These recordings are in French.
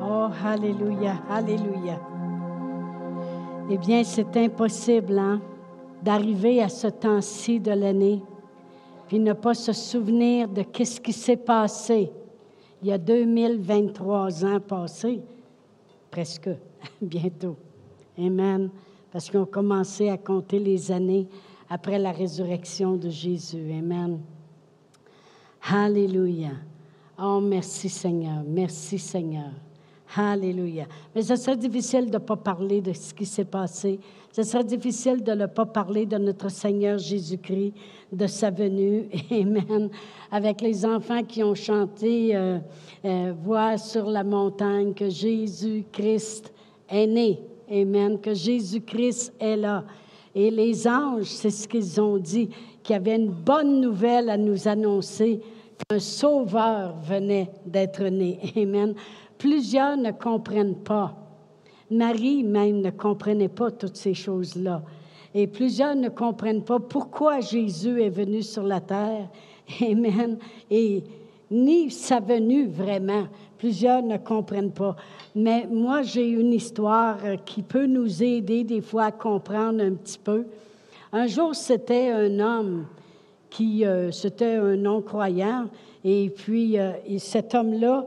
Oh, Alléluia, Alléluia. Eh bien, c'est impossible hein, d'arriver à ce temps-ci de l'année, puis ne pas se souvenir de ce qui s'est passé il y a 2023 ans passés, presque, bientôt. Amen. Parce qu'on commencé à compter les années après la résurrection de Jésus. Amen. Alléluia. Oh, merci Seigneur. Merci Seigneur. Alléluia. Mais ce serait difficile de ne pas parler de ce qui s'est passé. Ce serait difficile de ne pas parler de notre Seigneur Jésus-Christ, de sa venue. Amen. Avec les enfants qui ont chanté euh, euh, sur la montagne que Jésus-Christ est né. Amen. Que Jésus-Christ est là. Et les anges, c'est ce qu'ils ont dit, qu'il y avait une bonne nouvelle à nous annoncer, qu'un sauveur venait d'être né. Amen. Plusieurs ne comprennent pas. Marie même ne comprenait pas toutes ces choses-là. Et plusieurs ne comprennent pas pourquoi Jésus est venu sur la terre. Amen. Et ni sa venue vraiment. Plusieurs ne comprennent pas. Mais moi, j'ai une histoire euh, qui peut nous aider des fois à comprendre un petit peu. Un jour, c'était un homme qui, euh, c'était un non-croyant, et puis euh, cet homme-là,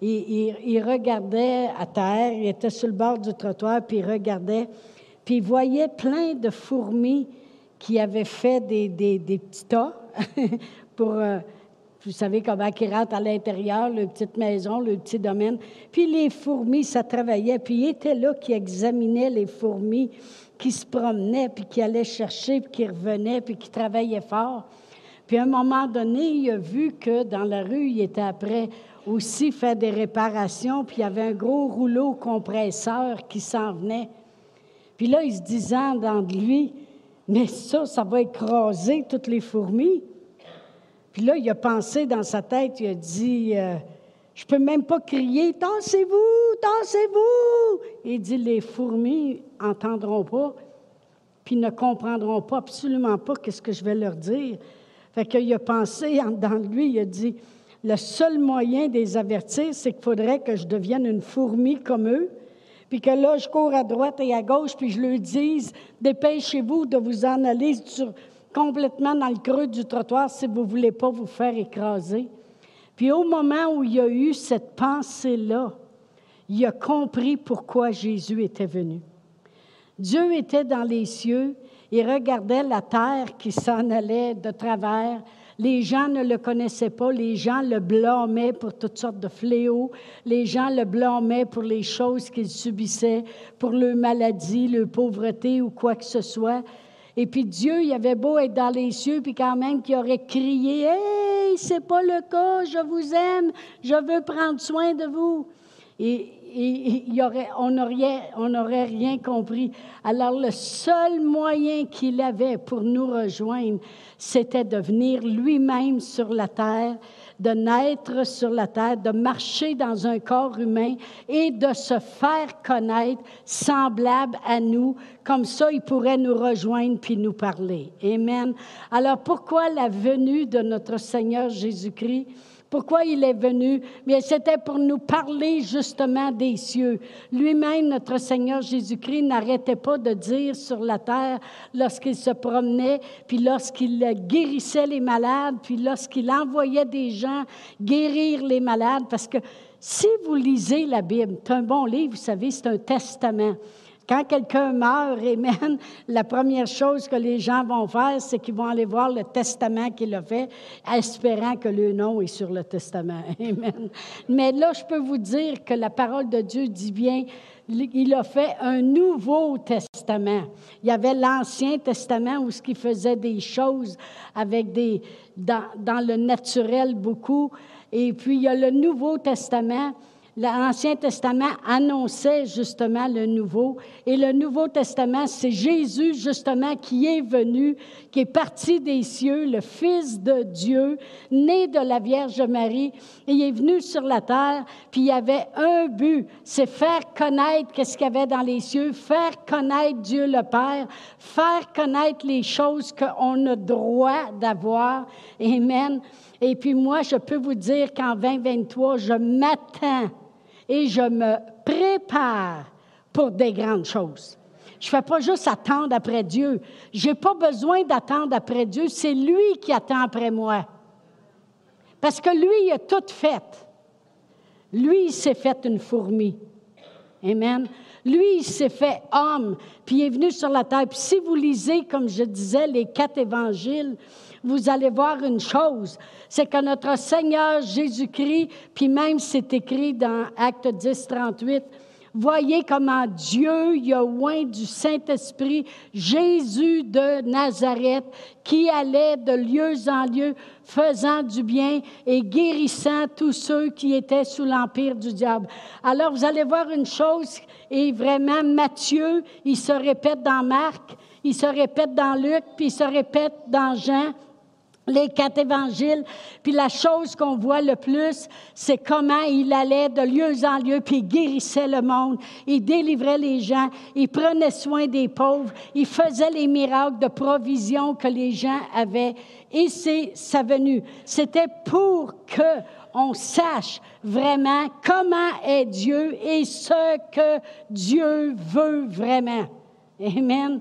il, regardait à terre, il était sur le bord du trottoir, puis il regardait, puis il voyait plein de fourmis qui avaient fait des, petits tas pour vous savez comment ils rentrent à l'intérieur, le petite maison, le petit domaine. Puis les fourmis, ça travaillait. Puis il était là qui examinait les fourmis, qui se promenaient, puis qui allaient chercher, puis qui revenaient, puis qui travaillaient fort. Puis à un moment donné, il a vu que dans la rue, il était après aussi faire des réparations, puis il y avait un gros rouleau compresseur qui s'en venait. Puis là, il se disant dans lui, mais ça, ça va écraser toutes les fourmis. Puis là, il a pensé dans sa tête, il a dit, euh, je peux même pas crier, tassez-vous, tassez-vous. Il dit, les fourmis entendront pas, puis ne comprendront pas absolument pas qu'est-ce que je vais leur dire. Fait qu'il a pensé dans lui, il a dit, le seul moyen de les avertir, c'est qu'il faudrait que je devienne une fourmi comme eux, puis que là, je cours à droite et à gauche, puis je leur dise, dépêchez-vous de vous en aller sur, complètement dans le creux du trottoir si vous ne voulez pas vous faire écraser. Puis au moment où il y a eu cette pensée-là, il a compris pourquoi Jésus était venu. Dieu était dans les cieux, il regardait la terre qui s'en allait de travers. Les gens ne le connaissaient pas, les gens le blâmaient pour toutes sortes de fléaux, les gens le blâmaient pour les choses qu'il subissait, pour leur maladie, leur pauvreté ou quoi que ce soit. Et puis Dieu, il avait beau être dans les cieux, puis quand même qu'il aurait crié Hey, c'est pas le cas, je vous aime, je veux prendre soin de vous. Et, on n'aurait rien compris. Alors, le seul moyen qu'il avait pour nous rejoindre, c'était de venir lui-même sur la terre de naître sur la terre, de marcher dans un corps humain et de se faire connaître semblable à nous. Comme ça, il pourrait nous rejoindre puis nous parler. Amen. Alors pourquoi la venue de notre Seigneur Jésus-Christ? Pourquoi il est venu? Mais c'était pour nous parler justement des cieux. Lui-même, notre Seigneur Jésus-Christ, n'arrêtait pas de dire sur la terre lorsqu'il se promenait, puis lorsqu'il guérissait les malades, puis lorsqu'il envoyait des gens guérir les malades. Parce que si vous lisez la Bible, c'est un bon livre, vous savez, c'est un testament. Quand quelqu'un meurt, Amen, la première chose que les gens vont faire, c'est qu'ils vont aller voir le testament qu'il a fait, espérant que le nom est sur le testament. Amen. Mais là, je peux vous dire que la parole de Dieu dit bien, il a fait un nouveau testament. Il y avait l'Ancien Testament où ce qui faisait des choses avec des, dans, dans le naturel beaucoup. Et puis, il y a le Nouveau Testament l'Ancien Testament annonçait justement le Nouveau. Et le Nouveau Testament, c'est Jésus justement qui est venu, qui est parti des cieux, le Fils de Dieu, né de la Vierge Marie. Et il est venu sur la terre, puis il y avait un but, c'est faire connaître qu'est-ce qu'il y avait dans les cieux, faire connaître Dieu le Père, faire connaître les choses qu'on a droit d'avoir. Amen. Et puis moi, je peux vous dire qu'en 2023, je m'attends et je me prépare pour des grandes choses. Je ne fais pas juste attendre après Dieu. Je n'ai pas besoin d'attendre après Dieu. C'est lui qui attend après moi. Parce que lui, il a tout fait. Lui, il s'est fait une fourmi. Amen. Lui, il s'est fait homme, puis il est venu sur la terre. Puis si vous lisez, comme je disais, les quatre évangiles, vous allez voir une chose, c'est que notre Seigneur Jésus-Christ, puis même c'est écrit dans Acte 10, 38, Voyez comment Dieu y a oint du Saint-Esprit Jésus de Nazareth qui allait de lieu en lieu faisant du bien et guérissant tous ceux qui étaient sous l'empire du diable. Alors vous allez voir une chose et vraiment Matthieu, il se répète dans Marc, il se répète dans Luc, puis il se répète dans Jean les quatre évangiles. Puis la chose qu'on voit le plus, c'est comment il allait de lieu en lieu, puis il guérissait le monde, il délivrait les gens, il prenait soin des pauvres, il faisait les miracles de provision que les gens avaient. Et c'est sa venue. C'était pour que on sache vraiment comment est Dieu et ce que Dieu veut vraiment. Amen.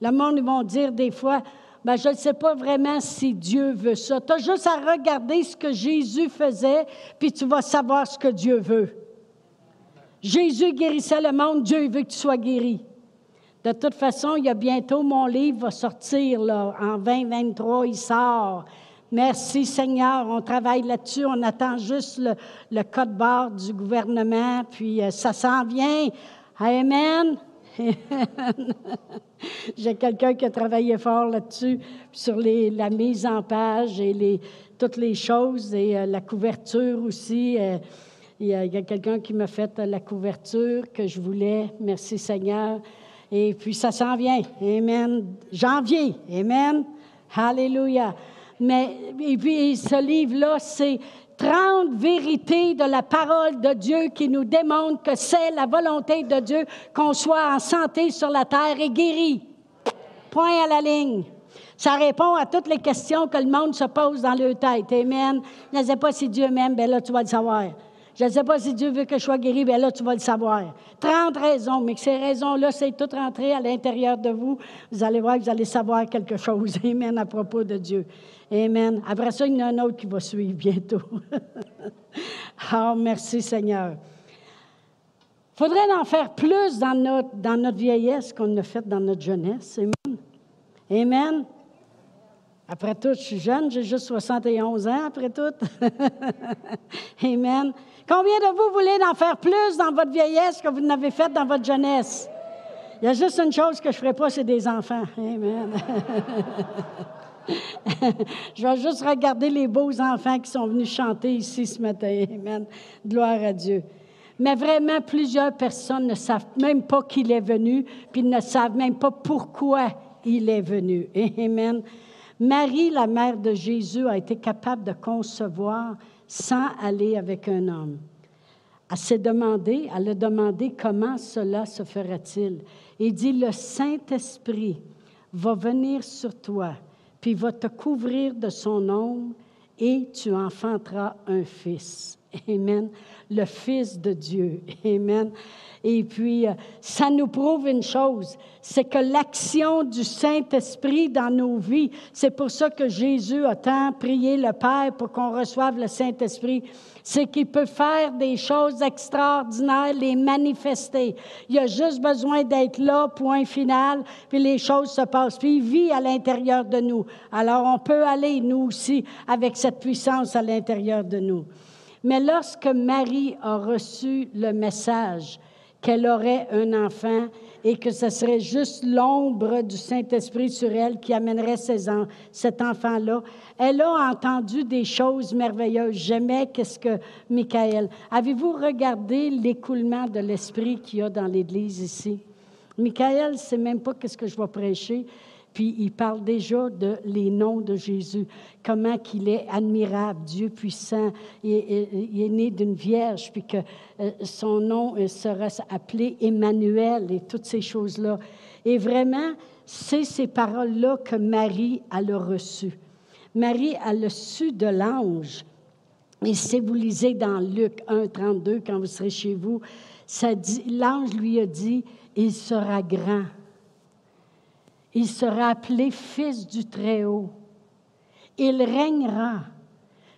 Le monde, ils vont dire des fois, ben, je ne sais pas vraiment si Dieu veut ça. Tu as juste à regarder ce que Jésus faisait, puis tu vas savoir ce que Dieu veut. Jésus guérissait le monde, Dieu veut que tu sois guéri. De toute façon, il y a bientôt mon livre va sortir là, en 2023, il sort. Merci Seigneur, on travaille là-dessus, on attend juste le, code barre du gouvernement, puis euh, ça s'en vient. Amen. J'ai quelqu'un qui a travaillé fort là-dessus, sur la mise en page et toutes les choses, et euh, la couverture aussi. Euh, il y a, quelqu'un qui m'a fait la couverture que je voulais. Merci Seigneur. Et puis ça s'en vient. Amen. Janvier. Amen. Alléluia. Mais, et puis ce livre-là, c'est 30 vérités de la parole de Dieu qui nous démontrent que c'est la volonté de Dieu qu'on soit en santé sur la terre et guéri. Point à la ligne. Ça répond à toutes les questions que le monde se pose dans leur tête. Amen. Ne sais pas si Dieu m'aime, bien là, tu vas le savoir. Je ne sais pas si Dieu veut que je sois guéri, bien là, tu vas le savoir. 30 raisons, mais que ces raisons-là, c'est tout rentré à l'intérieur de vous. Vous allez voir vous allez savoir quelque chose. Amen, à propos de Dieu. Amen. Après ça, il y en a un autre qui va suivre bientôt. oh, merci Seigneur. Il faudrait en faire plus dans notre, dans notre vieillesse qu'on a fait dans notre jeunesse. Amen. Amen. Après tout, je suis jeune, j'ai juste 71 ans, après tout. Amen. Combien de vous voulez en faire plus dans votre vieillesse que vous n'avez fait dans votre jeunesse? Il y a juste une chose que je ne ferai pas, c'est des enfants. Amen. je vais juste regarder les beaux enfants qui sont venus chanter ici ce matin. Amen. Gloire à Dieu. Mais vraiment, plusieurs personnes ne savent même pas qu'il est venu, puis ne savent même pas pourquoi il est venu. Amen. Marie, la mère de Jésus, a été capable de concevoir sans aller avec un homme. Elle s'est demandé, elle a demandé comment cela se fera-t-il. Il dit, le Saint-Esprit va venir sur toi puis va te couvrir de son ombre et tu enfanteras un fils. Amen. Le Fils de Dieu. Amen. Et puis, euh, ça nous prouve une chose, c'est que l'action du Saint-Esprit dans nos vies, c'est pour ça que Jésus a tant prié le Père pour qu'on reçoive le Saint-Esprit, c'est qu'il peut faire des choses extraordinaires, les manifester. Il a juste besoin d'être là, point final, puis les choses se passent. Puis il vit à l'intérieur de nous. Alors on peut aller, nous aussi, avec cette puissance à l'intérieur de nous. Mais lorsque Marie a reçu le message qu'elle aurait un enfant et que ce serait juste l'ombre du Saint-Esprit sur elle qui amènerait cet enfant-là, elle a entendu des choses merveilleuses. J'aimais qu'est-ce que Michael. Avez-vous regardé l'écoulement de l'Esprit qu'il y a dans l'Église ici? Michael ne même pas qu'est-ce que je vais prêcher. Puis il parle déjà de les noms de Jésus, comment qu'il est admirable, Dieu puissant. Il, est né d'une vierge, puis que euh, son nom euh, sera appelé Emmanuel et toutes ces choses-là. Et vraiment, c'est ces paroles-là que Marie a reçues. Marie a le su de l'ange. Et si vous lisez dans Luc 1, 32, quand vous serez chez vous, l'ange lui a dit, il sera grand. Il sera appelé fils du Très-Haut. Il régnera,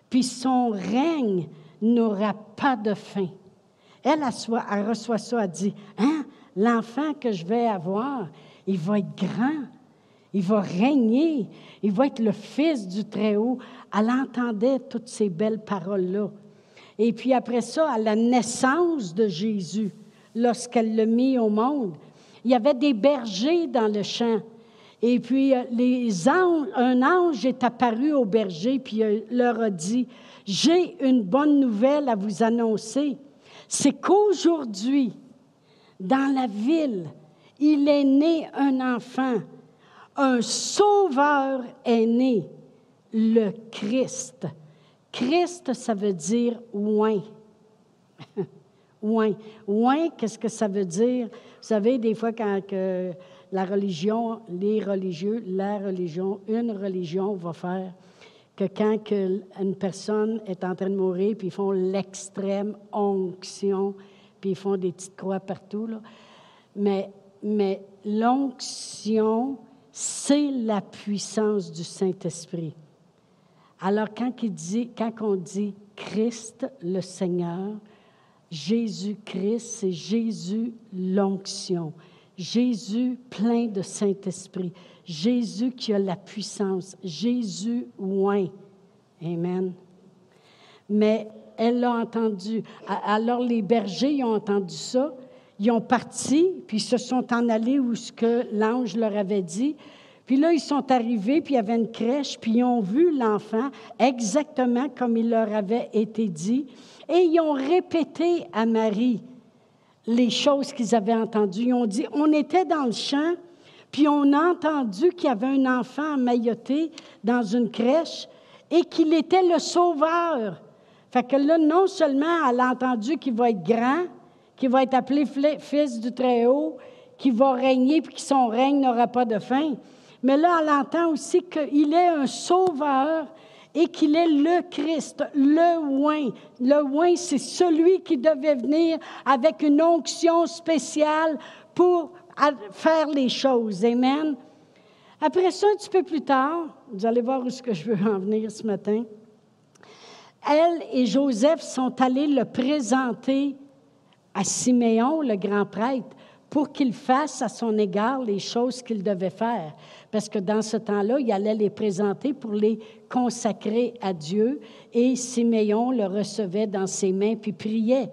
puis son règne n'aura pas de fin. Elle, elle, reçoit ça, elle dit, hein, l'enfant que je vais avoir, il va être grand, il va régner, il va être le fils du Très-Haut. Elle entendait toutes ces belles paroles-là. Et puis après ça, à la naissance de Jésus, lorsqu'elle l'a mis au monde, il y avait des bergers dans le champ. Et puis euh, un ange est apparu aux bergers, puis leur a dit, j'ai une bonne nouvelle à vous annoncer. C'est qu'aujourd'hui, dans la ville, il est né un enfant, un sauveur est né, le Christ. Christ, ça veut dire oin. oin. Oin, qu'est-ce que ça veut dire? Vous savez, des fois, quand la religion, les religieux, la religion, une religion va faire que quand une personne est en train de mourir, puis ils font l'extrême onction, puis ils font des petites croix partout, mais mais l'onction, c'est la puissance du Saint-Esprit. Alors, quand, quand on dit Christ le Seigneur, Jésus-Christ, c'est Jésus l'onction. Jésus plein de Saint-Esprit. Jésus qui a la puissance. Jésus oint. Amen. Mais elle l'a entendu. Alors les bergers ont entendu ça ils ont parti, puis se sont en allés où ce que l'ange leur avait dit. Puis là, ils sont arrivés, puis il y avait une crèche, puis ils ont vu l'enfant exactement comme il leur avait été dit. Et ils ont répété à Marie les choses qu'ils avaient entendues. Ils ont dit, on était dans le champ, puis on a entendu qu'il y avait un enfant mailloté dans une crèche et qu'il était le sauveur. Fait que là, non seulement elle a entendu qu'il va être grand, qui va être appelé Fils du Très-Haut, qui va régner, puis que son règne n'aura pas de fin. Mais là, elle entend aussi qu'il est un sauveur et qu'il est le Christ, le oin. Le oin, c'est celui qui devait venir avec une onction spéciale pour faire les choses. Amen. Après ça, un petit peu plus tard, vous allez voir où ce que je veux en venir ce matin. Elle et Joseph sont allés le présenter à Siméon, le grand prêtre, pour qu'il fasse à son égard les choses qu'il devait faire. Parce que dans ce temps-là, il allait les présenter pour les consacrer à Dieu, et Siméon le recevait dans ses mains puis priait.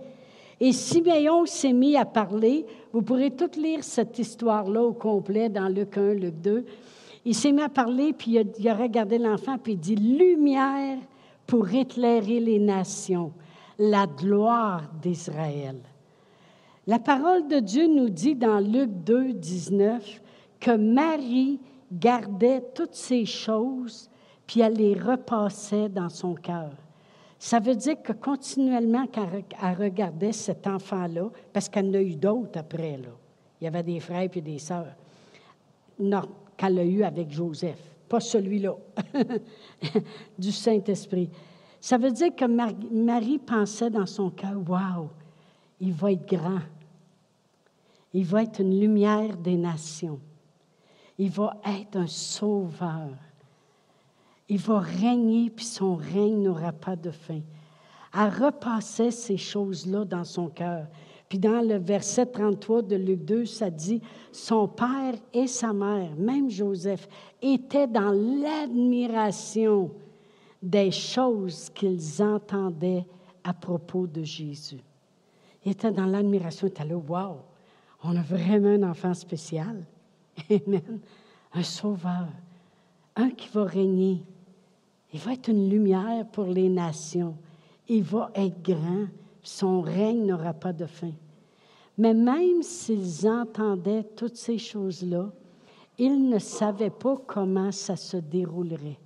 Et Siméon s'est mis à parler. Vous pourrez tout lire cette histoire-là au complet dans Luc 1, Luc 2. Il s'est mis à parler, puis il a, il a regardé l'enfant, puis il dit Lumière pour éclairer les nations, la gloire d'Israël. La parole de Dieu nous dit dans Luc 2, 19 que Marie gardait toutes ces choses, puis elle les repassait dans son cœur. Ça veut dire que continuellement, quand elle regardait cet enfant-là, parce qu'elle en a eu d'autres après, là. il y avait des frères et des sœurs, non, qu'elle a eu avec Joseph, pas celui-là, du Saint-Esprit. Ça veut dire que Marie pensait dans son cœur, Waouh, il va être grand, il va être une lumière des nations. Il va être un sauveur. Il va régner, puis son règne n'aura pas de fin. Elle repassait ces choses-là dans son cœur. Puis dans le verset 33 de Luc 2, ça dit, son père et sa mère, même Joseph, étaient dans l'admiration des choses qu'ils entendaient à propos de Jésus. Ils étaient dans l'admiration, ils étaient là, wow, on a vraiment un enfant spécial. Amen. Un sauveur. Un qui va régner. Il va être une lumière pour les nations. Il va être grand. Son règne n'aura pas de fin. Mais même s'ils entendaient toutes ces choses-là, ils ne savaient pas comment ça se déroulerait.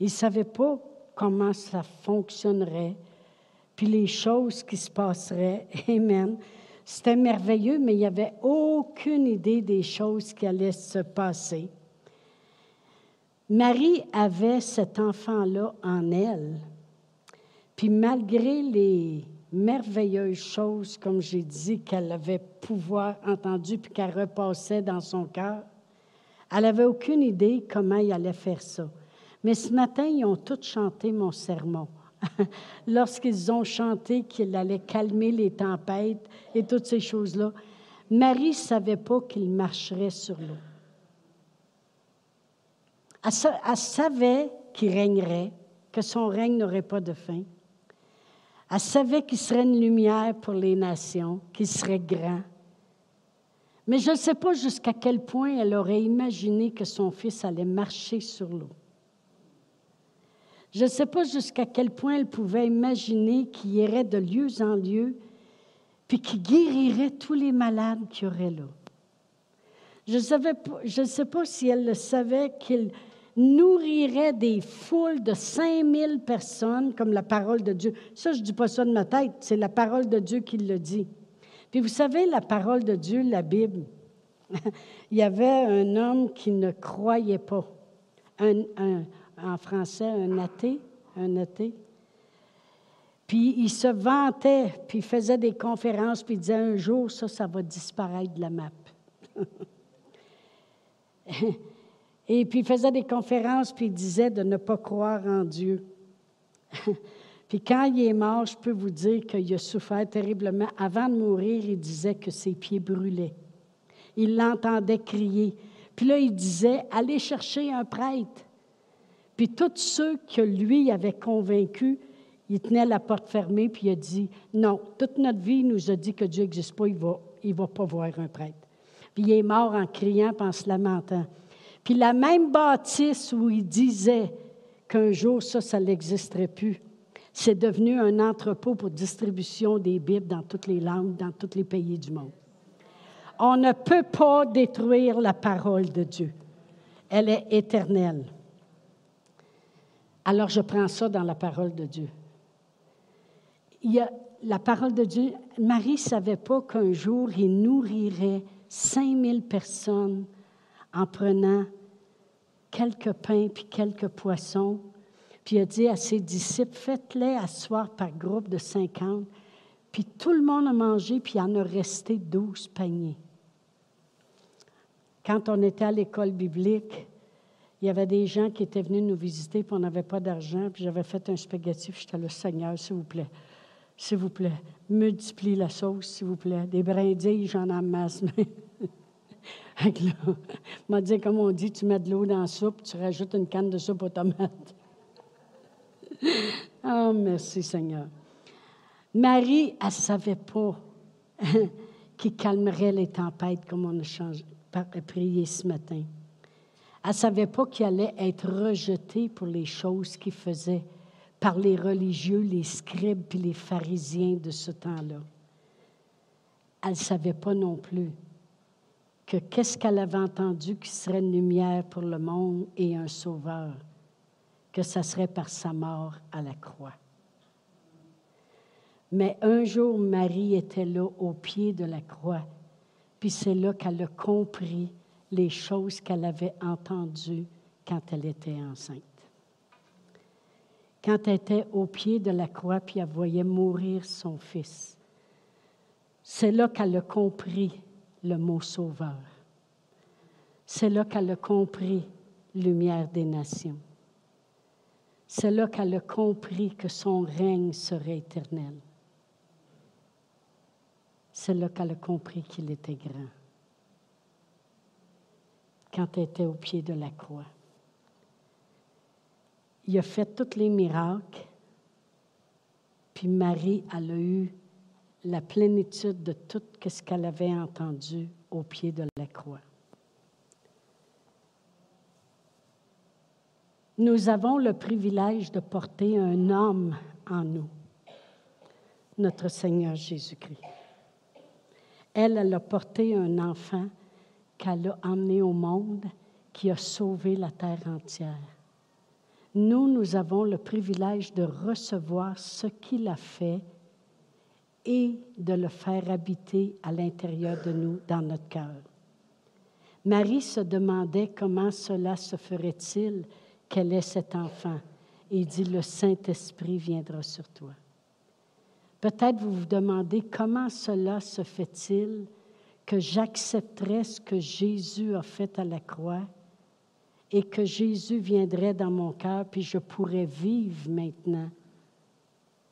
Ils ne savaient pas comment ça fonctionnerait, puis les choses qui se passeraient. Amen. C'était merveilleux, mais il n'y avait aucune idée des choses qui allaient se passer. Marie avait cet enfant-là en elle. Puis malgré les merveilleuses choses, comme j'ai dit, qu'elle avait pouvoir entendu puis qu'elle repassait dans son cœur, elle n'avait aucune idée comment il allait faire ça. Mais ce matin, ils ont tous chanté mon sermon. Lorsqu'ils ont chanté qu'il allait calmer les tempêtes et toutes ces choses-là, Marie ne savait pas qu'il marcherait sur l'eau. Elle, savait qu'il régnerait, que son règne n'aurait pas de fin. Elle savait qu'il serait une lumière pour les nations, qu'il serait grand. Mais je ne sais pas jusqu'à quel point elle aurait imaginé que son fils allait marcher sur l'eau. Je ne sais pas jusqu'à quel point elle pouvait imaginer qu'il irait de lieu en lieu, puis qu'il guérirait tous les malades qui auraient là. Je ne sais pas si elle le savait qu'il nourrirait des foules de 5000 personnes comme la parole de Dieu. Ça, je ne dis pas ça de ma tête, c'est la parole de Dieu qui le dit. Puis vous savez, la parole de Dieu, la Bible, il y avait un homme qui ne croyait pas, un, en français, un athée, un athée. Puis il se vantait, puis il faisait des conférences, puis il disait un jour, ça, ça va disparaître de la map. Et puis il faisait des conférences, puis il disait de ne pas croire en Dieu. puis quand il est mort, je peux vous dire qu'il a souffert terriblement. Avant de mourir, il disait que ses pieds brûlaient. Il l'entendait crier. Puis là, il disait, allez chercher un prêtre. Puis tous ceux que lui avait convaincus, il tenait la porte fermée, puis il a dit, non, toute notre vie, il nous a dit que Dieu n'existe pas, il ne va, il va pas voir un prêtre. Puis il est mort en criant, en se lamentant. Puis la même bâtisse où il disait qu'un jour ça, ça n'existerait plus, c'est devenu un entrepôt pour distribution des Bibles dans toutes les langues, dans tous les pays du monde. On ne peut pas détruire la parole de Dieu. Elle est éternelle. Alors je prends ça dans la parole de Dieu. Il y a la parole de Dieu. Marie ne savait pas qu'un jour il nourrirait 5000 personnes en prenant quelques pains puis quelques poissons. Puis il a dit à ses disciples, faites-les asseoir par groupe de 50. Puis tout le monde a mangé, puis il en a resté 12 paniers. Quand on était à l'école biblique, il y avait des gens qui étaient venus nous visiter, puis on n'avait pas d'argent, puis j'avais fait un spaghetti, puis j'étais le Seigneur, s'il vous plaît, s'il vous plaît, multiplie la sauce, s'il vous plaît. Des brindilles, j'en amasse. m'a dit, comme on dit, tu mets de l'eau dans la soupe, tu rajoutes une canne de soupe aux tomates. oh, merci Seigneur. Marie, elle ne savait pas qui calmerait les tempêtes comme on a prié ce matin. Elle ne savait pas qu'il allait être rejeté pour les choses qu'il faisait par les religieux, les scribes et les pharisiens de ce temps-là. Elle ne savait pas non plus que qu'est-ce qu'elle avait entendu qui serait une lumière pour le monde et un sauveur, que ça serait par sa mort à la croix. Mais un jour, Marie était là au pied de la croix, puis c'est là qu'elle a compris les choses qu'elle avait entendues quand elle était enceinte. Quand elle était au pied de la croix, puis elle voyait mourir son fils, c'est là qu'elle a compris le mot sauveur. C'est là qu'elle a compris lumière des nations. C'est là qu'elle a compris que son règne serait éternel. C'est là qu'elle a compris qu'il était grand. Quand elle était au pied de la croix. Il a fait tous les miracles, puis Marie, elle a eu la plénitude de tout ce qu'elle avait entendu au pied de la croix. Nous avons le privilège de porter un homme en nous, notre Seigneur Jésus-Christ. Elle, elle a porté un enfant qu'elle a emmené au monde, qui a sauvé la terre entière. Nous, nous avons le privilège de recevoir ce qu'il a fait et de le faire habiter à l'intérieur de nous, dans notre cœur. Marie se demandait comment cela se ferait-il qu'elle ait cet enfant. Et il dit, le Saint-Esprit viendra sur toi. Peut-être vous vous demandez comment cela se fait-il que j'accepterais ce que Jésus a fait à la croix et que Jésus viendrait dans mon cœur, puis je pourrais vivre maintenant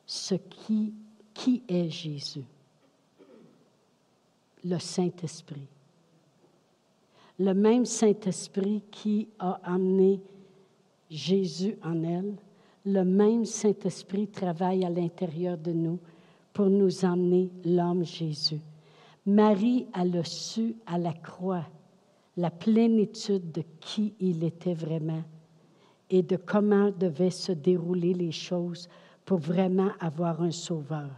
ce qui, qui est Jésus. Le Saint-Esprit. Le même Saint-Esprit qui a amené Jésus en elle, le même Saint-Esprit travaille à l'intérieur de nous pour nous emmener l'homme Jésus. Marie a le su à la croix la plénitude de qui il était vraiment et de comment devaient se dérouler les choses pour vraiment avoir un sauveur.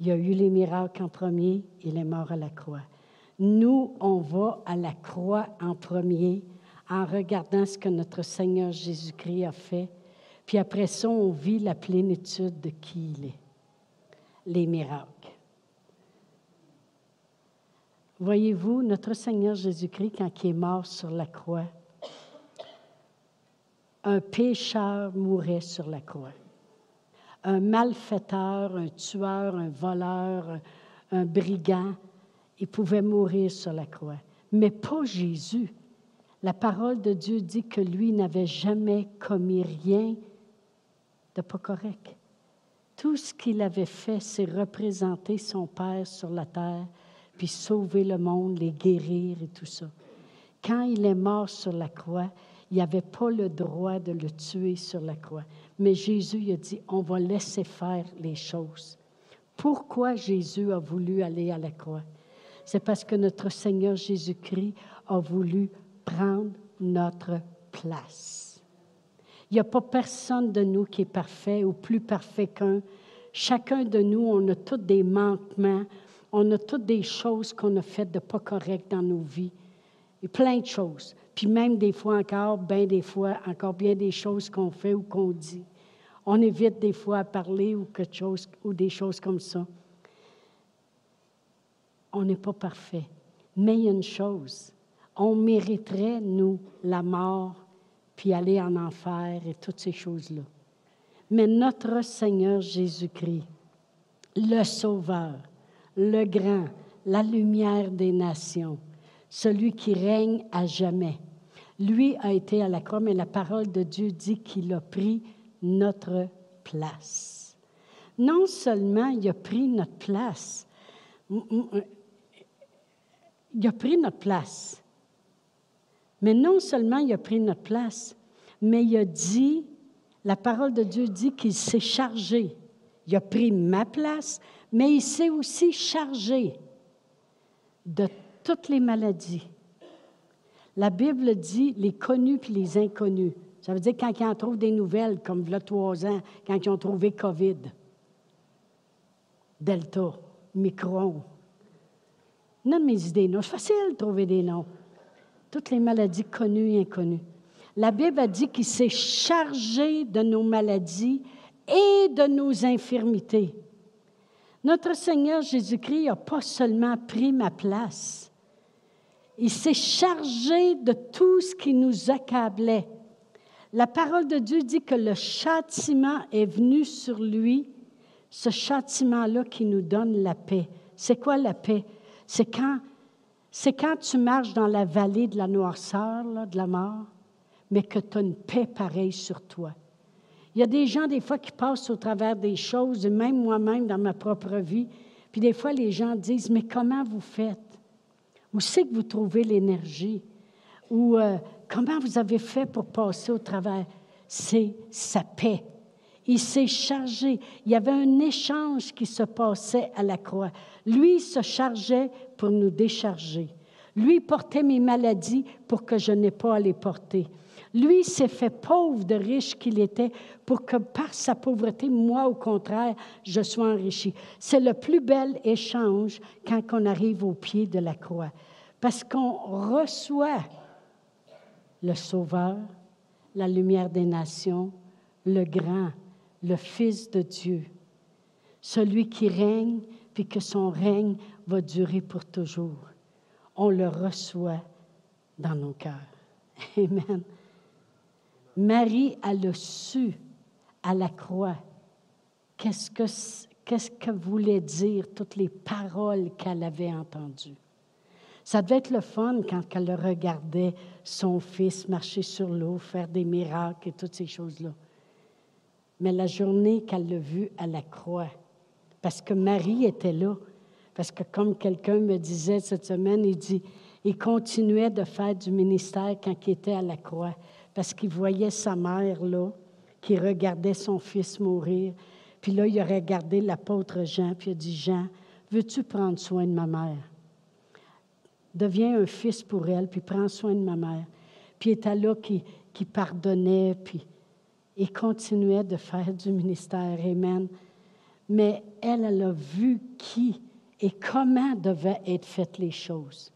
Il y a eu les miracles en premier, il est mort à la croix. Nous, on va à la croix en premier en regardant ce que notre Seigneur Jésus-Christ a fait, puis après ça, on vit la plénitude de qui il est, les miracles. Voyez-vous, notre Seigneur Jésus-Christ, quand il est mort sur la croix, un pécheur mourait sur la croix. Un malfaiteur, un tueur, un voleur, un brigand, il pouvait mourir sur la croix. Mais pas Jésus. La parole de Dieu dit que lui n'avait jamais commis rien de pas correct. Tout ce qu'il avait fait, c'est représenter son Père sur la terre puis sauver le monde, les guérir et tout ça. Quand il est mort sur la croix, il n'y avait pas le droit de le tuer sur la croix. Mais Jésus a dit, on va laisser faire les choses. Pourquoi Jésus a voulu aller à la croix? C'est parce que notre Seigneur Jésus-Christ a voulu prendre notre place. Il n'y a pas personne de nous qui est parfait ou plus parfait qu'un. Chacun de nous, on a tous des manquements, on a toutes des choses qu'on a faites de pas correctes dans nos vies. Et plein de choses. Puis même des fois encore, bien des fois, encore bien des choses qu'on fait ou qu'on dit. On évite des fois à parler ou ou des choses comme ça. On n'est pas parfait. Mais il y a une chose. On mériterait, nous, la mort, puis aller en enfer et toutes ces choses-là. Mais notre Seigneur Jésus-Christ, le Sauveur, le grand, la lumière des nations, celui qui règne à jamais. Lui a été à la croix, mais la parole de Dieu dit qu'il a pris notre place. Non seulement il a pris notre place, il a pris notre place, mais non seulement il a pris notre place, mais il a dit, la parole de Dieu dit qu'il s'est chargé. Il a pris ma place, mais il s'est aussi chargé de toutes les maladies. La Bible dit les connus puis les inconnus. Ça veut dire quand ils en trouvent des nouvelles, comme il y a trois ans, quand ils ont trouvé COVID, Delta, Micron. Non, mes idées, non? C'est facile de trouver des noms. Toutes les maladies connues et inconnues. La Bible a dit qu'il s'est chargé de nos maladies et de nos infirmités. Notre Seigneur Jésus-Christ n'a pas seulement pris ma place, il s'est chargé de tout ce qui nous accablait. La parole de Dieu dit que le châtiment est venu sur lui, ce châtiment-là qui nous donne la paix. C'est quoi la paix? C'est quand, c'est quand tu marches dans la vallée de la noirceur, de la mort, mais que tu as une paix pareille sur toi. Il y a des gens, des fois, qui passent au travers des choses, même moi-même dans ma propre vie. Puis des fois, les gens disent, mais comment vous faites? Où c'est que vous trouvez l'énergie? Ou euh, comment vous avez fait pour passer au travers? C'est sa paix. Il s'est chargé. Il y avait un échange qui se passait à la croix. Lui se chargeait pour nous décharger. Lui portait mes maladies pour que je n'ai pas à les porter. Lui s'est fait pauvre de riche qu'il était pour que par sa pauvreté, moi, au contraire, je sois enrichi. C'est le plus bel échange quand on arrive au pied de la croix. Parce qu'on reçoit le Sauveur, la lumière des nations, le grand, le Fils de Dieu, celui qui règne, puis que son règne va durer pour toujours. on le reçoit dans nos cœurs. Amen. Marie a le su à la croix qu'est-ce que, qu'est-ce que voulaient dire toutes les paroles qu'elle avait entendues. Ça devait être le fun quand elle regardait son fils marcher sur l'eau, faire des miracles et toutes ces choses-là. Mais la journée qu'elle l'a vu à la croix, parce que Marie était là, parce que comme quelqu'un me disait cette semaine, il dit, il continuait de faire du ministère quand il était à la croix, parce qu'il voyait sa mère là, qui regardait son fils mourir. Puis là, il a regardé l'apôtre Jean, puis il a dit, Jean, veux-tu prendre soin de ma mère? Deviens un fils pour elle, puis prends soin de ma mère. Puis il était là qui, qui pardonnait, puis il continuait de faire du ministère. Amen. Mais elle, elle a vu qui et comment devaient être faites les choses.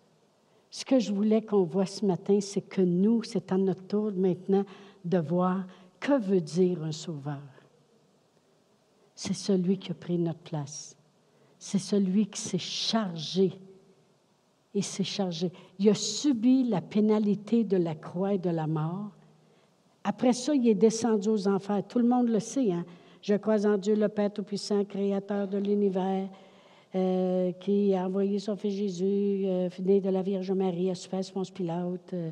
Ce que je voulais qu'on voit ce matin, c'est que nous, c'est à notre tour maintenant de voir que veut dire un sauveur. C'est celui qui a pris notre place. C'est celui qui s'est chargé. Il s'est chargé. Il a subi la pénalité de la croix et de la mort. Après ça, il est descendu aux enfers. Tout le monde le sait. Hein? Je crois en Dieu, le Père Tout-Puissant, Créateur de l'univers, euh, qui a envoyé son Fils Jésus, euh, né de la Vierge Marie, à souffert Ponce Pilate, euh,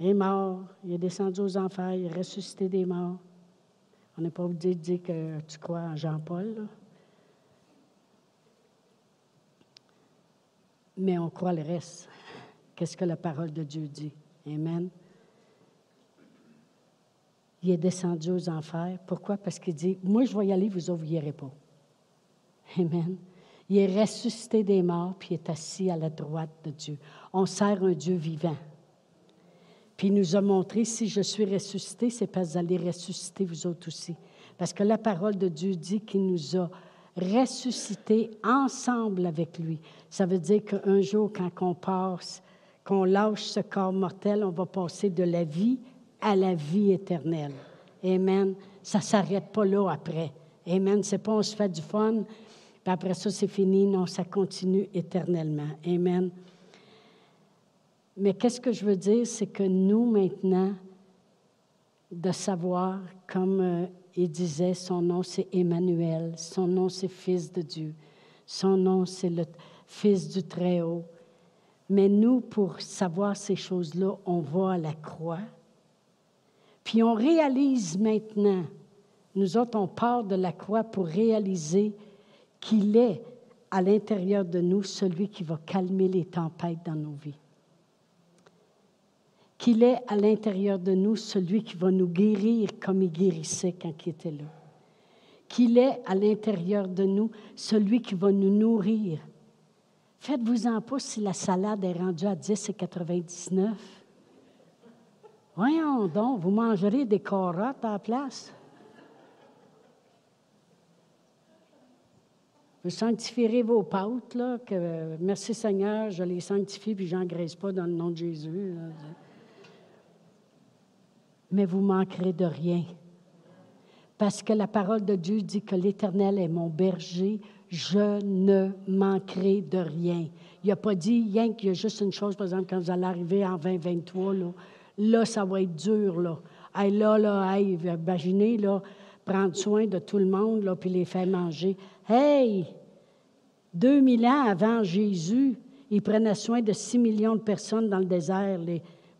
est mort, il est descendu aux enfers, il est ressuscité des morts. On n'est pas obligé de dire que tu crois en Jean-Paul, mais on croit le reste. Qu'est-ce que la parole de Dieu dit? Amen. Il est descendu aux enfers. Pourquoi? Parce qu'il dit, moi je vais y aller, vous autres, vous pas. Amen. Il est ressuscité des morts, puis il est assis à la droite de Dieu. On sert un Dieu vivant. Puis il nous a montré, si je suis ressuscité, c'est parce que vous allez ressusciter vous autres aussi. Parce que la parole de Dieu dit qu'il nous a ressuscités ensemble avec lui. Ça veut dire qu'un jour, quand on passe, qu'on lâche ce corps mortel, on va passer de la vie à la vie éternelle. Amen. Ça ne s'arrête pas là après. Amen. C'est pas on se fait du fun, après ça, c'est fini. Non, ça continue éternellement. Amen. Mais qu'est-ce que je veux dire, c'est que nous, maintenant, de savoir, comme euh, il disait, son nom, c'est Emmanuel, son nom, c'est Fils de Dieu, son nom, c'est le Fils du Très-Haut. Mais nous, pour savoir ces choses-là, on va à la croix. Puis on réalise maintenant, nous autres, on part de la croix pour réaliser qu'il est à l'intérieur de nous celui qui va calmer les tempêtes dans nos vies. Qu'il est à l'intérieur de nous celui qui va nous guérir comme il guérissait quand il était là. Qu'il est à l'intérieur de nous celui qui va nous nourrir. Faites-vous-en pas si la salade est rendue à 10,99. Voyons donc, vous mangerez des carottes à la place. Sanctifierez vos pâtes, là, que merci Seigneur, je les sanctifie puis je n'engraisse pas dans le nom de Jésus. Mais vous manquerez de rien. Parce que la parole de Dieu dit que l'Éternel est mon berger, je ne manquerai de rien. Il n'a pas dit, rien qu'il y a juste une chose, par exemple, quand vous allez arriver en 2023, là, là ça va être dur. Là, hey, là, là hey, imaginez, là, prendre soin de tout le monde, là, puis les faire manger. Hey! 2000 ans avant Jésus, il prenait soin de 6 millions de personnes dans le désert.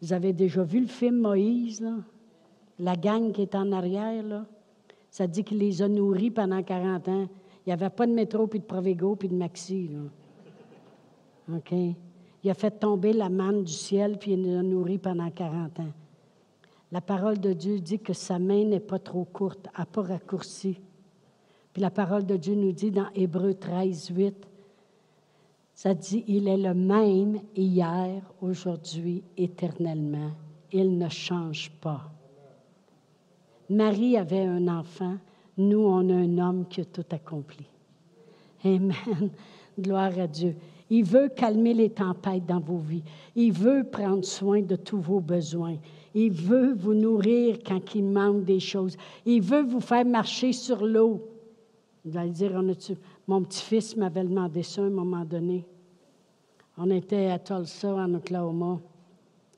vous avez déjà vu le film Moïse? La gang qui est en arrière? Ça dit qu'il les a nourris pendant 40 ans. Il n'y avait pas de métro, puis de Provigo, puis de Maxi? Il a fait tomber la manne du ciel, puis il les a nourris pendant 40 ans. La parole de Dieu dit que sa main n'est pas trop courte, n'a pas raccourci. Puis la parole de Dieu nous dit dans Hébreu 13, 8, ça dit, il est le même hier, aujourd'hui, éternellement. Il ne change pas. Marie avait un enfant, nous, on a un homme qui a tout accompli. Amen. Gloire à Dieu. Il veut calmer les tempêtes dans vos vies. Il veut prendre soin de tous vos besoins. Il veut vous nourrir quand il manque des choses. Il veut vous faire marcher sur l'eau. Vous allez dire, mon petit-fils m'avait demandé ça à un moment donné. On était à Tulsa, en Oklahoma.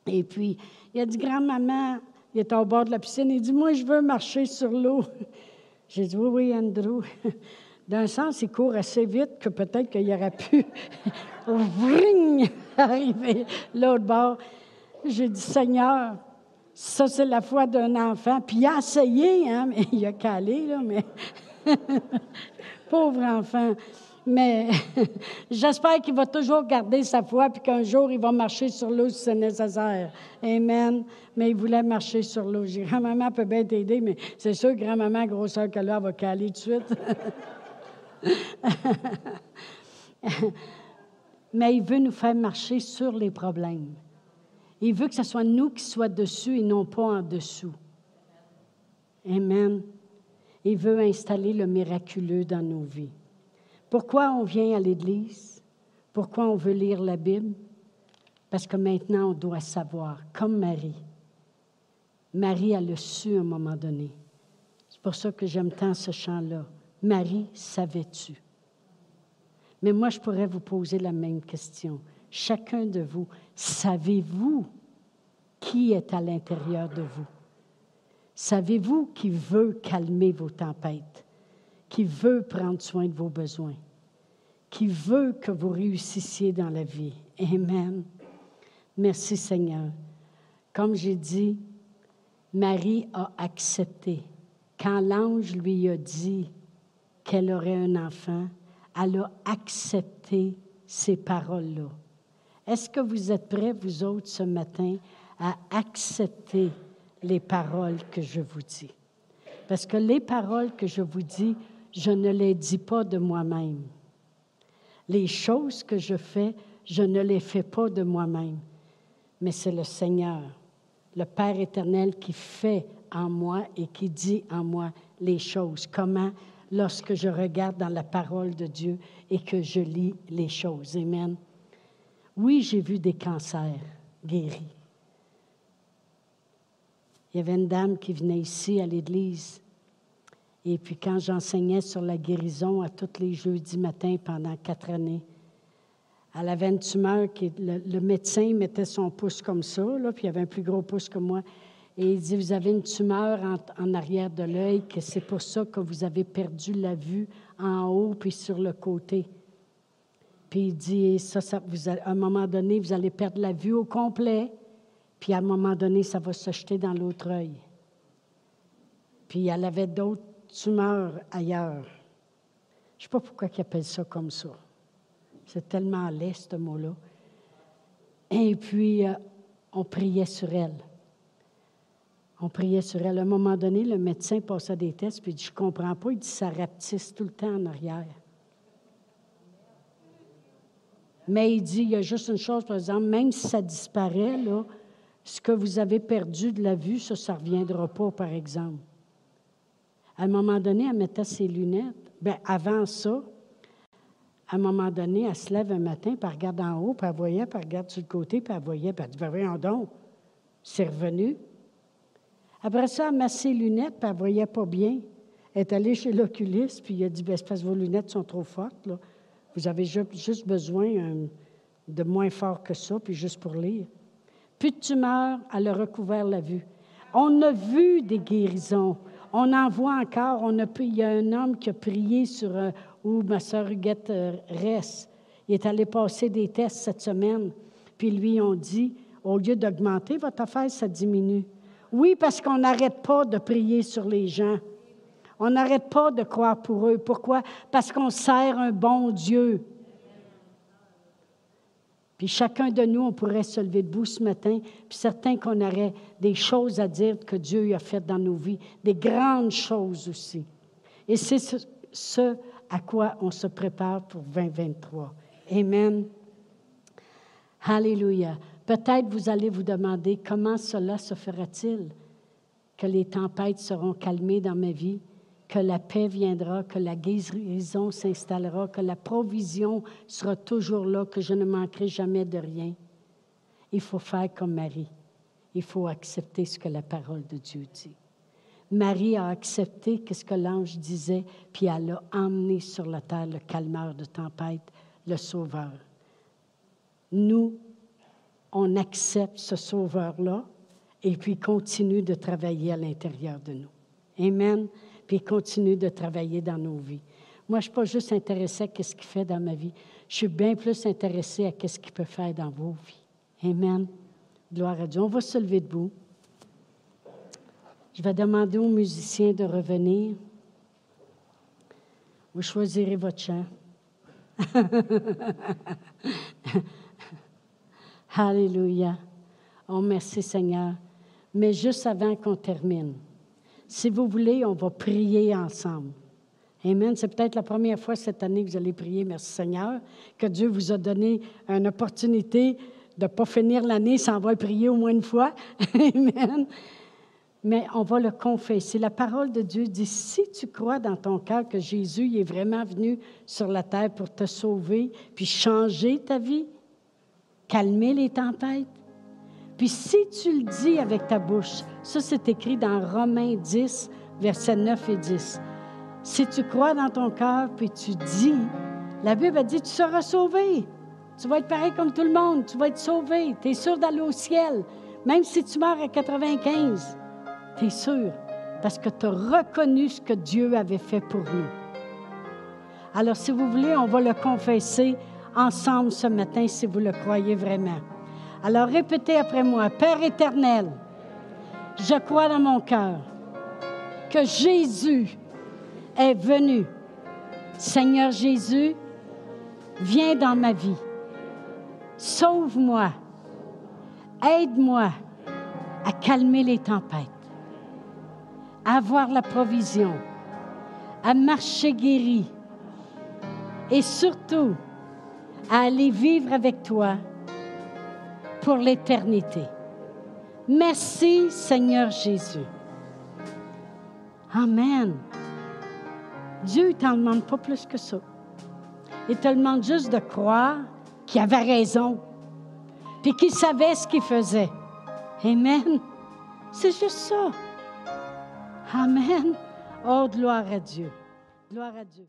Et puis, il a dit, grand-maman, il était au bord de la piscine, il dit, moi, je veux marcher sur l'eau. J'ai dit, oui, oui, Andrew. D'un sens, il court assez vite que peut-être qu'il aurait pu arriver l'autre bord. J'ai dit, Seigneur, ça, c'est la foi d'un enfant. Puis il a essayé, hein, mais il a calé, là, mais. Pauvre enfant. Mais j'espère qu'il va toujours garder sa foi, puis qu'un jour, il va marcher sur l'eau si c'est nécessaire. Amen. Mais il voulait marcher sur l'eau. J'ai grand-maman peut bien t'aider, mais c'est sûr que grand-maman, grosseur que là, va caler tout de suite. mais il veut nous faire marcher sur les problèmes. Il veut que ce soit nous qui soient dessus et non pas en dessous. Amen. Il veut installer le miraculeux dans nos vies. Pourquoi on vient à l'Église? Pourquoi on veut lire la Bible? Parce que maintenant, on doit savoir, comme Marie. Marie a le su à un moment donné. C'est pour ça que j'aime tant ce chant-là. Marie, savais-tu? Mais moi, je pourrais vous poser la même question. Chacun de vous, savez-vous qui est à l'intérieur de vous? Savez-vous qui veut calmer vos tempêtes, qui veut prendre soin de vos besoins, qui veut que vous réussissiez dans la vie? Amen. Merci Seigneur. Comme j'ai dit, Marie a accepté. Quand l'ange lui a dit qu'elle aurait un enfant, elle a accepté ces paroles-là. Est-ce que vous êtes prêts, vous autres, ce matin, à accepter les paroles que je vous dis? Parce que les paroles que je vous dis, je ne les dis pas de moi-même. Les choses que je fais, je ne les fais pas de moi-même, mais c'est le Seigneur, le Père éternel qui fait en moi et qui dit en moi les choses. Comment? Lorsque je regarde dans la parole de Dieu et que je lis les choses. Amen. Oui, j'ai vu des cancers guéris. Il y avait une dame qui venait ici à l'église. Et puis quand j'enseignais sur la guérison à tous les jeudis matins pendant quatre années, elle avait une tumeur qui le, médecin mettait son pouce comme ça, puis il avait un plus gros pouce que moi. Et il dit, vous avez une tumeur en, en arrière de l'œil, que c'est pour ça que vous avez perdu la vue en haut puis sur le côté. Puis il dit, ça, ça vous à un moment donné, vous allez perdre la vue au complet, puis à un moment donné, ça va se jeter dans l'autre œil. Puis elle avait d'autres tumeurs ailleurs. Je ne sais pas pourquoi ils appellent ça comme ça. C'est tellement laid, ce mot-là. Et puis, euh, on priait sur elle. On priait sur elle. À un moment donné, le médecin passait des tests, puis il dit, je ne comprends pas. Il dit, ça rapetisse tout le temps en arrière. Mais il dit, il y a juste une chose, par exemple, même si ça disparaît, ce que vous avez perdu de la vue, ça, ça ne reviendra pas, par exemple. À un moment donné, elle mettait ses lunettes. Bien, avant ça, à un moment donné, elle se lève un matin, puis elle regarde en haut, puis elle voyait, puis elle regarde sur le côté, puis elle voyait, puis elle dit, ben donc, c'est revenu. Après ça, elle met ses lunettes, puis elle ne voyait pas bien. Elle est allée chez l'oculiste, puis il a dit, ben, vos lunettes sont trop fortes. Vous avez juste besoin euh, de moins fort que ça, puis juste pour lire. Plus de tumeur, elle a recouvert la vue. On a vu des guérisons. On en voit encore. On a, il y a un homme qui a prié sur euh, où ma soeur Huguette euh, reste. Il est allé passer des tests cette semaine. Puis lui, on dit, au lieu d'augmenter votre affaire, ça diminue. Oui, parce qu'on n'arrête pas de prier sur les gens. On n'arrête pas de croire pour eux. Pourquoi? Parce qu'on sert un bon Dieu. Puis chacun de nous, on pourrait se lever debout ce matin, puis certains qu'on aurait des choses à dire que Dieu a faites dans nos vies, des grandes choses aussi. Et c'est ce, à quoi on se prépare pour 2023. Amen. Alléluia. Peut-être vous allez vous demander comment cela se fera-t-il, que les tempêtes seront calmées dans ma vie? Que la paix viendra, que la guérison s'installera, que la provision sera toujours là, que je ne manquerai jamais de rien. Il faut faire comme Marie. Il faut accepter ce que la parole de Dieu dit. Marie a accepté ce que l'ange disait, puis elle a emmené sur la terre le calmeur de tempête, le sauveur. nous, on accepte ce sauveur-là et puis continue de travailler à l'intérieur de nous. Amen. Puis continue de travailler dans nos vies. Moi, je ne suis pas juste intéressée à ce qu'il fait dans ma vie. Je suis bien plus intéressée à ce qu'il peut faire dans vos vies. Amen. Gloire à Dieu. On va se lever debout. Je vais demander aux musiciens de revenir. Vous choisirez votre chant. Alléluia. Oh, merci Seigneur. Mais juste avant qu'on termine, si vous voulez, on va prier ensemble. Amen. C'est peut-être la première fois cette année que vous allez prier. Merci Seigneur, que Dieu vous a donné une opportunité de ne pas finir l'année sans avoir prié au moins une fois. Amen. Mais on va le confesser. La parole de Dieu dit, si tu crois dans ton cœur que Jésus est vraiment venu sur la terre pour te sauver, puis changer ta vie, calmer les tempêtes, puis si tu le dis avec ta bouche, ça c'est écrit dans Romains 10, versets 9 et 10. Si tu crois dans ton cœur, puis tu dis, la Bible dit, tu seras sauvé. Tu vas être pareil comme tout le monde, tu vas être sauvé, tu es sûr d'aller au ciel. Même si tu meurs à 95, tu es sûr, parce que tu as reconnu ce que Dieu avait fait pour nous. Alors, si vous voulez, on va le confesser ensemble ce matin, si vous le croyez vraiment. Alors répétez après moi, Père éternel, je crois dans mon cœur que Jésus est venu. Seigneur Jésus, viens dans ma vie. Sauve-moi. Aide-moi à calmer les tempêtes, à avoir la provision, à marcher guéri et surtout à aller vivre avec toi pour l'éternité. Merci Seigneur Jésus. Amen. Dieu ne t'en demande pas plus que ça. Il te demande juste de croire qu'il avait raison, puis qu'il savait ce qu'il faisait. Amen. C'est juste ça. Amen. Oh, gloire à Dieu. Gloire à Dieu.